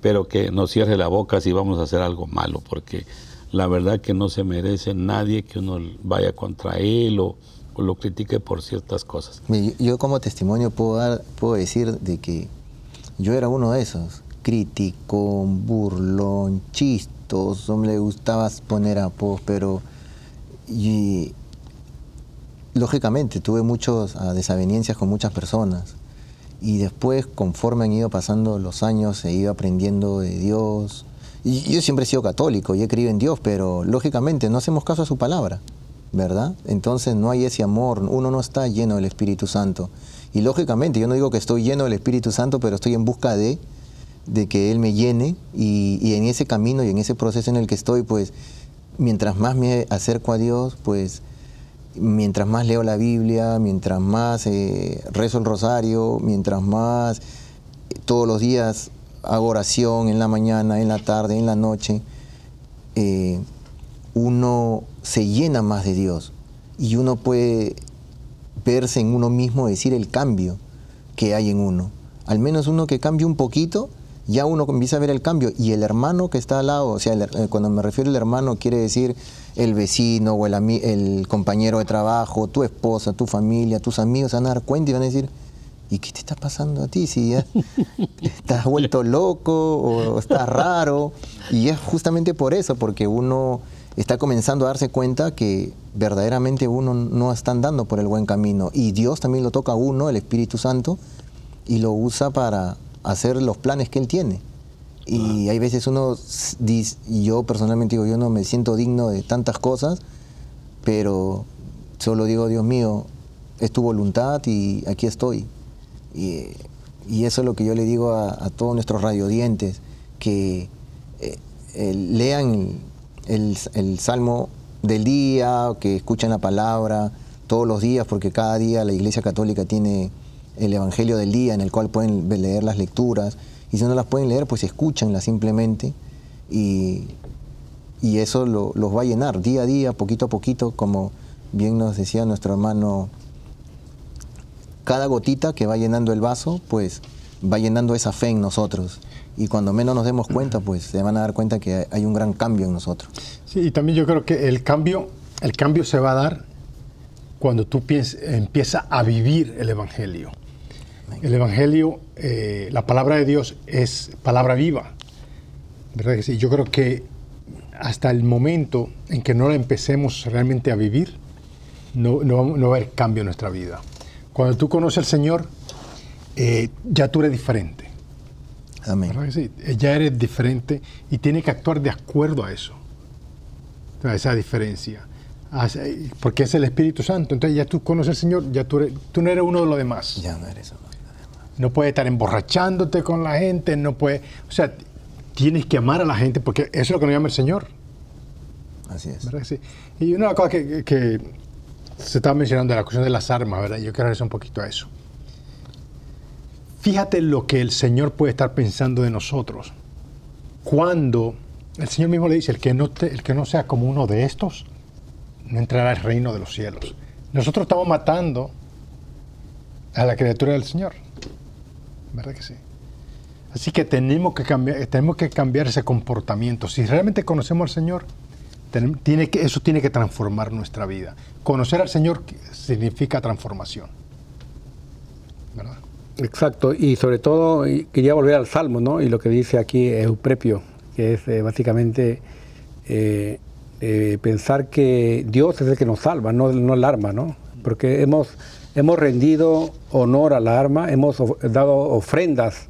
pero que nos cierre la boca si vamos a hacer algo malo, porque la verdad que no se merece nadie que uno vaya contra él o, o lo critique por ciertas cosas. Yo, yo como testimonio puedo, dar, puedo decir de que yo era uno de esos, crítico, burlón, chistoso, le gustaba poner apodos, pero y, lógicamente tuve muchas desavenencias con muchas personas y después conforme han ido pasando los años he ido aprendiendo de Dios y yo siempre he sido católico y he creído en Dios, pero lógicamente no hacemos caso a su palabra. ¿verdad? Entonces no hay ese amor, uno no está lleno del Espíritu Santo. Y lógicamente, yo no digo que estoy lleno del Espíritu Santo, pero estoy en busca de, de que Él me llene y, en ese camino y en ese proceso en el que estoy, pues mientras más me acerco a Dios, pues mientras más leo la Biblia, mientras más eh, rezo el rosario, mientras más todos los días hago oración en la mañana, en la tarde, en la noche, eh, uno se llena más de Dios y uno puede verse en uno mismo, decir el cambio que hay en uno. Al menos uno que cambie un poquito, ya uno empieza a ver el cambio. Y el hermano que está al lado, o sea, eh, cuando me refiero al hermano, quiere decir el vecino o el, el compañero de trabajo, tu esposa, tu familia, tus amigos, se van a dar cuenta y van a decir, ¿y qué te está pasando a ti? Si ya estás vuelto loco o estás raro. Y es justamente por eso, porque uno está comenzando a darse cuenta que verdaderamente uno no está andando por el buen camino. Y Dios también lo toca a uno, el Espíritu Santo, y lo usa para hacer los planes que Él tiene. Y hay veces uno yo personalmente digo, yo no me siento digno de tantas cosas, pero solo digo, Dios mío, es tu voluntad y aquí estoy. Y, y eso es lo que yo le digo a, a todos nuestros radiodientes, que eh, eh, lean el, el salmo del día, que escuchen la palabra todos los días, porque cada día la Iglesia Católica tiene el Evangelio del día en el cual pueden leer las lecturas, y si no las pueden leer, pues escúchanlas simplemente, y, y eso lo- los va a llenar día a día, poquito a poquito, como bien nos decía nuestro hermano cada gotita que va llenando el vaso, pues va llenando esa fe en nosotros. Y cuando menos nos demos cuenta, pues se van a dar cuenta que hay un gran cambio en nosotros. Sí, y también yo creo que el cambio, el cambio se va a dar cuando tú empiezas a vivir el Evangelio. El Evangelio, eh, la palabra de Dios es palabra viva. ¿Verdad que sí? Yo creo que hasta el momento en que no la empecemos realmente a vivir, no, no, va a haber cambio en nuestra vida. Cuando tú conoces al Señor, eh, ya tú eres diferente. Amén. ¿verdad que sí? Eh, Ya eres diferente y tienes que actuar de acuerdo a eso, a esa diferencia. Porque es el Espíritu Santo. Entonces ya tú conoces al Señor, ya tú, eres- tú no eres uno de los demás. Ya no eres uno. No puedes estar emborrachándote con la gente, no puedes... O sea, tienes que amar a la gente porque eso es lo que nos llama el Señor. Así es. Y una cosa que, que se estaba mencionando, la cuestión de las armas, ¿verdad? Yo quiero regresar un poquito a eso. Fíjate lo que el Señor puede estar pensando de nosotros. Cuando el Señor mismo le dice, el que no, te- el que no sea como uno de estos, no entrará al reino de los cielos. Nosotros estamos matando a la criatura del Señor. ¿Verdad que sí? Así que tenemos que cambiar, tenemos que cambiar ese comportamiento. Si realmente conocemos al Señor, tiene que, eso tiene que transformar nuestra vida. Conocer al Señor significa transformación. ¿verdad? Exacto, y sobre todo quería volver al Salmo, ¿no? Y lo que dice aquí Euprepio, que es eh, básicamente eh, eh, pensar que Dios es el que nos salva, no, no el arma, ¿no? Porque hemos, hemos rendido honor a la arma, hemos dado ofrendas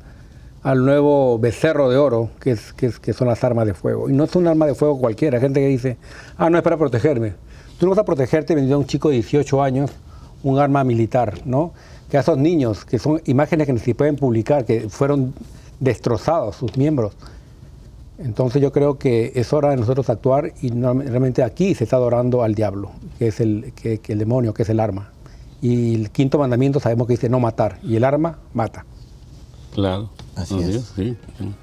al nuevo becerro de oro, que, es, que, son las armas de fuego. Y no es un arma de fuego cualquiera, hay gente que dice, ah, no es para protegerme. Tú no vas a protegerte vendiendo a un chico de 18 años un arma militar, ¿no? Que a esos niños, que son imágenes que ni se pueden publicar, que fueron destrozados sus miembros. Entonces yo creo que es hora de nosotros actuar y realmente aquí se está adorando al diablo, que es el, que el demonio, que es el arma. Y el quinto mandamiento sabemos que dice no matar, y el arma mata. Claro. Así es. sí, sí.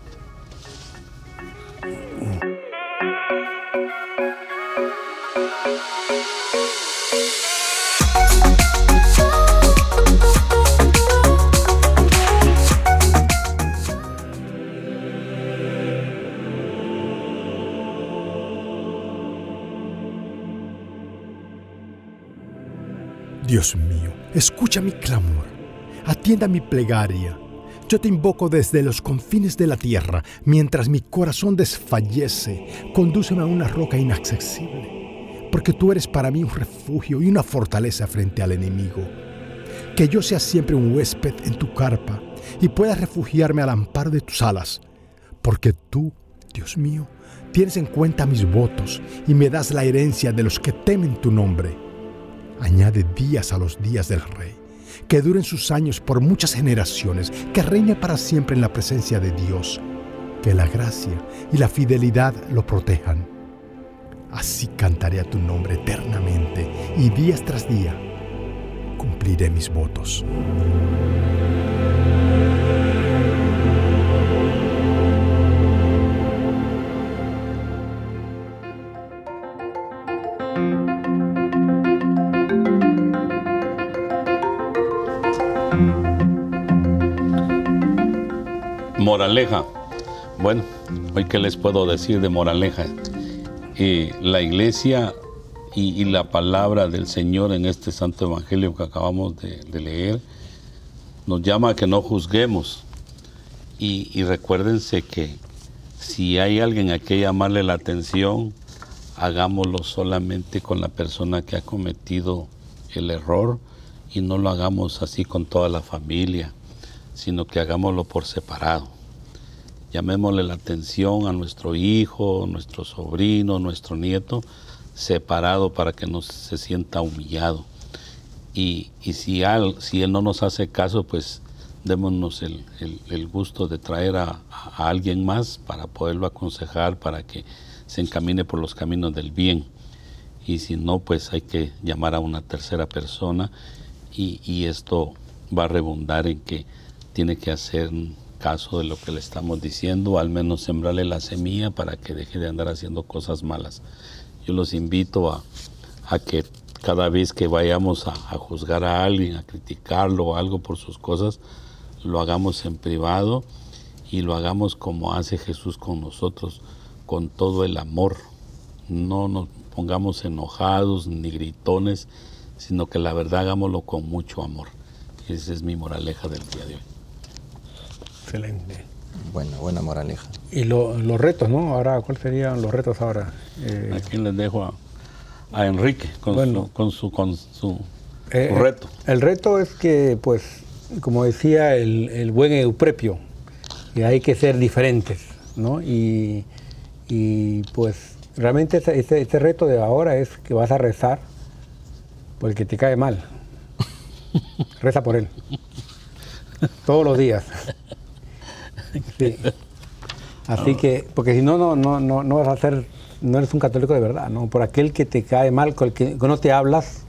Dios mío, escucha mi clamor, atienda mi plegaria. Yo te invoco desde los confines de la tierra, mientras mi corazón desfallece, condúceme a una roca inaccesible, porque tú eres para mí un refugio y una fortaleza frente al enemigo. Que yo sea siempre un huésped en tu carpa y pueda refugiarme al amparo de tus alas, porque tú, Dios mío, tienes en cuenta mis votos y me das la herencia de los que temen tu nombre. Añade días a los días del rey, que duren sus años por muchas generaciones, que reine para siempre en la presencia de Dios, que la gracia y la fidelidad lo protejan. Así cantaré a tu nombre eternamente y días tras día cumpliré mis votos. Moraleja. Bueno, hoy qué les puedo decir de moraleja. Eh, la iglesia y, la palabra del Señor en este santo evangelio que acabamos de, leer nos llama a que no juzguemos. Y, recuérdense que si hay alguien a que llamarle la atención, hagámoslo solamente con la persona que ha cometido el error y no lo hagamos así con toda la familia, sino que hagámoslo por separado. Llamémosle la atención a nuestro hijo, nuestro sobrino, nuestro nieto, separado para que no se sienta humillado. Y, y si, al- si él no nos hace caso, pues démonos el, el- gusto de traer a, a alguien más para poderlo aconsejar, para que se encamine por los caminos del bien. Y si no, pues hay que llamar a una tercera persona y, y esto va a redundar en que tiene que hacer caso de lo que le estamos diciendo, al menos sembrarle la semilla para que deje de andar haciendo cosas malas. Yo los invito a, que cada vez que vayamos a, a juzgar a alguien, a criticarlo o algo por sus cosas, lo hagamos en privado y lo hagamos como hace Jesús con nosotros, con todo el amor. No nos pongamos enojados ni gritones, sino que la verdad hagámoslo con mucho amor. Esa es mi moraleja del día de hoy. Excelente. Buena, buena moraleja. Y lo- los retos, ¿no? Ahora, ¿cuáles serían los retos ahora? Eh, Aquí les dejo a, a Enrique con, Bueno. su, con su con su, eh, su reto. El reto es que, pues, como decía el, el buen Euprepio, que hay que ser diferentes, ¿no? Y, y, pues, realmente este, este- este reto de ahora es que vas a rezar por el que te cae mal. Reza por él. Todos los días. Sí. Así que, porque si no, no, no, no, vas a ser, no eres un católico de verdad, ¿no? Por aquel que te cae mal, con el que, no te hablas,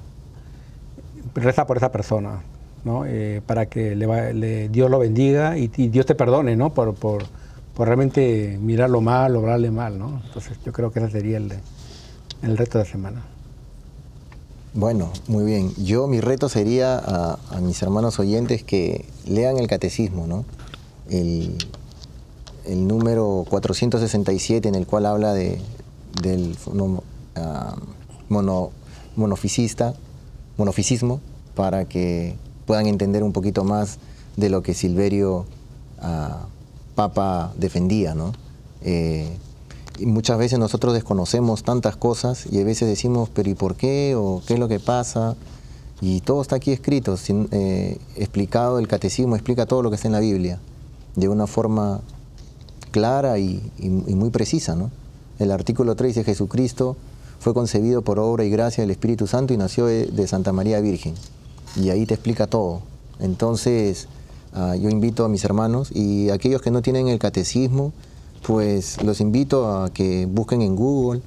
reza por esa persona, ¿no? Eh, para que Dios lo bendiga y, Dios te perdone, ¿no? Por, por, por realmente mirarlo mal, obrarle mal, ¿no? Entonces yo creo que ese sería el, el reto de la semana. Bueno, muy bien. Yo mi reto sería a mis hermanos oyentes que lean el catecismo, ¿no? El, el número 467 en el cual habla de, del mono- ah, mono- monofisista, monofisismo, para que puedan entender un poquito más de lo que Silverio ah, Papa defendía, ¿no? Eh, y muchas veces nosotros desconocemos tantas cosas y a veces decimos, pero ¿y por qué? ¿O qué es lo que pasa? Y todo está aquí escrito, eh, explicado, el catecismo explica todo lo que está en la Biblia, de una forma clara y, muy precisa. ¿no? El artículo 3 dice, Jesucristo fue concebido por obra y gracia del Espíritu Santo y nació de, Santa María Virgen. Y ahí te explica todo. Entonces, ah, yo invito a mis hermanos y aquellos que no tienen el catecismo, pues los invito a que busquen en Google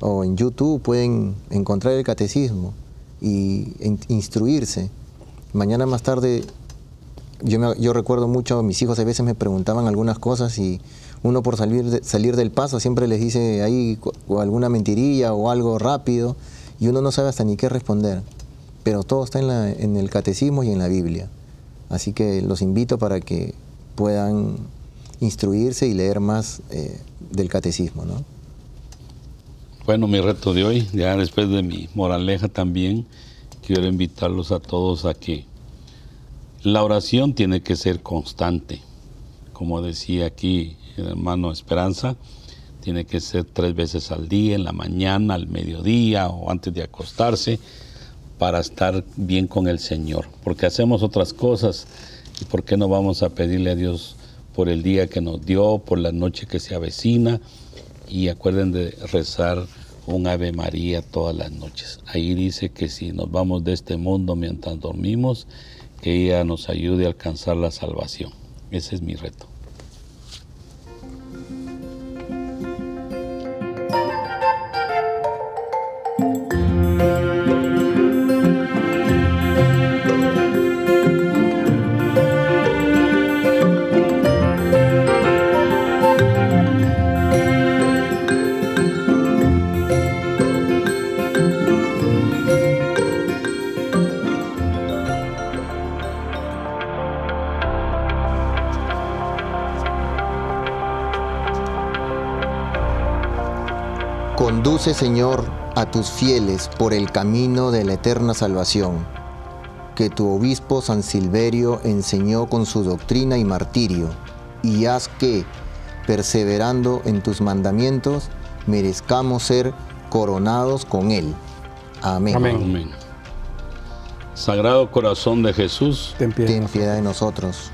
o en YouTube, pueden encontrar el catecismo y en- instruirse. Mañana más tarde yo, me- yo recuerdo mucho, mis hijos a veces me preguntaban algunas cosas y uno por salir, de- salir del paso siempre les dice ahí alguna mentirilla o algo rápido y uno no sabe hasta ni qué responder. Pero todo está en, la- el catecismo y en la Biblia. Así que los invito para que puedan instruirse y leer más eh, del catecismo. ¿no? Bueno, mi reto de hoy, ya después de mi moraleja también, quiero invitarlos a todos a que la oración tiene que ser constante. Como decía aquí el hermano Esperanza, tiene que ser tres veces al día, en la mañana, al mediodía o antes de acostarse, para estar bien con el Señor. Porque hacemos otras cosas y por qué no vamos a pedirle a Dios por el día que nos dio, por la noche que se avecina y acuerden de rezar un Ave María todas las noches. Ahí dice que si nos vamos de este mundo mientras dormimos, que ella nos ayude a alcanzar la salvación. Ese es mi reto. Señor, a tus fieles por el camino de la eterna salvación, que tu obispo San Silverio enseñó con su doctrina y martirio, y haz que, perseverando en tus mandamientos, merezcamos ser coronados con él. Amén. Amén. Amén. Sagrado corazón de Jesús, Ten piedad. Ten piedad de nosotros,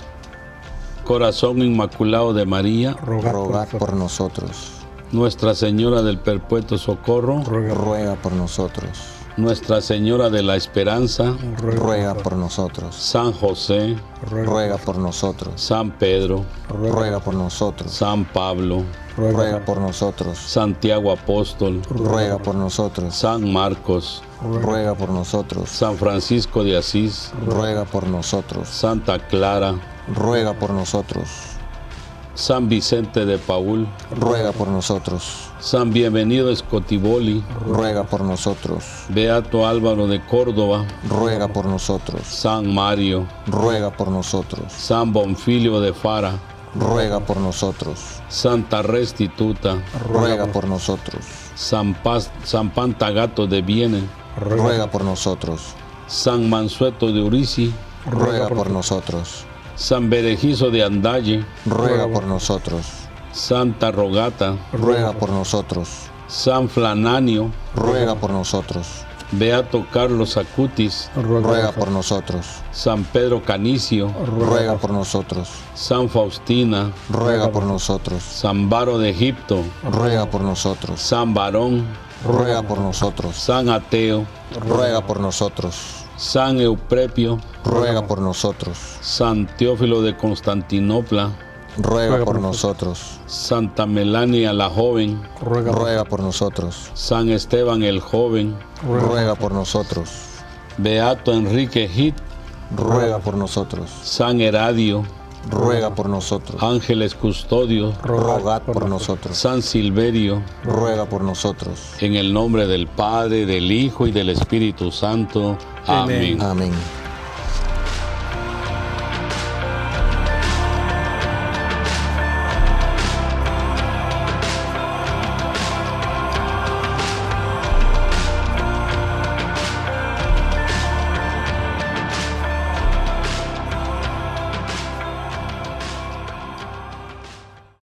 corazón inmaculado de María, Rogad por rogad nosotros. por nosotros, Nuestra Señora del Perpetuo Socorro, Ruega por- ruega por nosotros, Nuestra Señora de la Esperanza, ruega por nosotros, San José, ruega por nosotros, San Pedro, ruega por nosotros, San Pablo, ruega por nosotros, Santiago Apóstol, ruega por nosotros, San Marcos, ruega por nosotros, San Francisco de Asís, ruega por nosotros, Santa Clara, ruega por nosotros, San Vicente de Paul, ruega por nosotros, San Bienvenido Escotiboli, ruega por nosotros, Beato Álvaro de Córdoba, ruega por nosotros, San Mario, ruega por nosotros, San Bonfilio de Fara, ruega por nosotros, Santa Restituta, ruega por nosotros, San, Paz, San Pantagato de Viene, ruega por nosotros, San Mansueto de Urici, ruega por nosotros, San Berejizo de Andalle, ruega por nosotros, Santa Rogata, ruega por nosotros, San Flananio, ruega por nosotros, Beato Carlos Acutis, ruega por nosotros, San Pedro Canicio, ruega por nosotros, San Faustina, ruega por nosotros, San Baro de Egipto, ruega por nosotros, San Barón, ruega por nosotros, San Ateo, ruega por nosotros, San Euprepio, ruega por nosotros, San Teófilo de Constantinopla, ruega por nosotros, Santa Melania la joven, ruega por nosotros, San Esteban el joven, ruega por nosotros, Beato Enrique Hit, ruega por nosotros, San Heradio, ruega por nosotros, Ángeles Custodios, rogad por nosotros, San Silverio, ruega por nosotros. en el nombre del Padre, del Hijo y del Espíritu Santo. Amén. Amén.